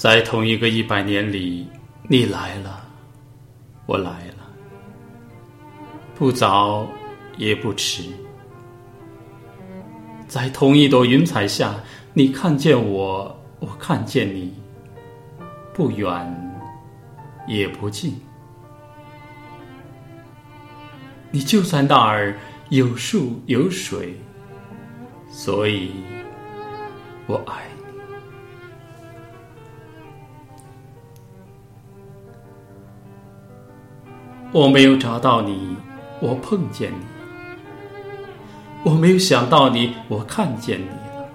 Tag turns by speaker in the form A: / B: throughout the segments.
A: 在同一个一百年里，你来了，我来了，不早也不迟。在同一朵云彩下，你看见我，我看见你，不远也不近。你就在那儿，有树有水，所以我爱你。我没有找到你，我碰见你了。我没有想到你，我看见你了。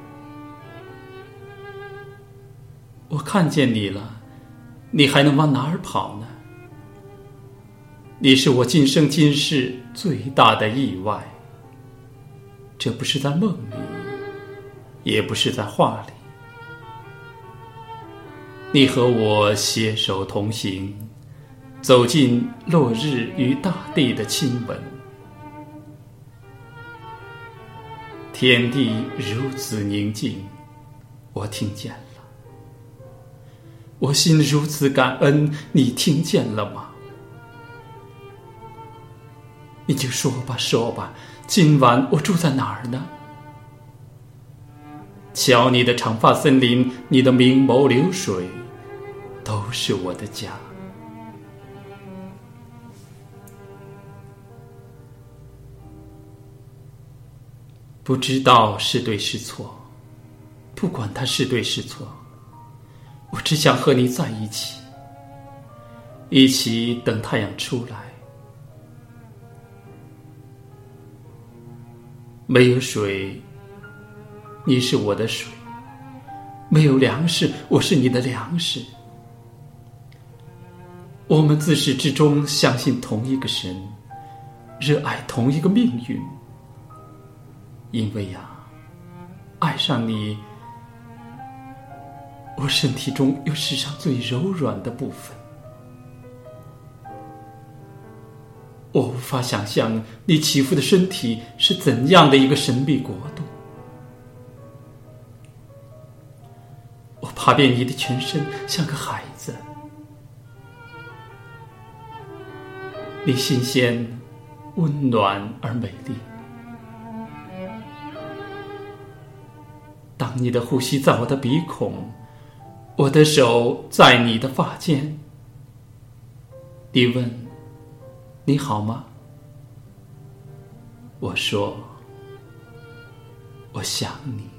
A: 我看见你了，你还能往哪儿跑呢？你是我今生今世最大的意外。这不是在梦里，也不是在画里。你和我携手同行，走进落日与大地的亲吻。天地如此宁静，我听见了；我心如此感恩，你听见了吗？你就说吧，说吧，今晚我住在哪儿呢？瞧你的长发森林，你的明眸流水，都是我的家。不知道是对是错，不管它是对是错，我只想和你在一起，一起等太阳出来。没有水，你是我的水；没有粮食，我是你的粮食。我们自始至终相信同一个神，热爱同一个命运。因为呀，爱上你，我身体中有世上最柔软的部分。我无法想象你起伏的身体是怎样的一个神秘国度。我爬遍你的全身，像个孩子。你新鲜、温暖而美丽。当你的呼吸在我的鼻孔，我的手在你的发间。你问：“你好吗？”我说：“我想你。”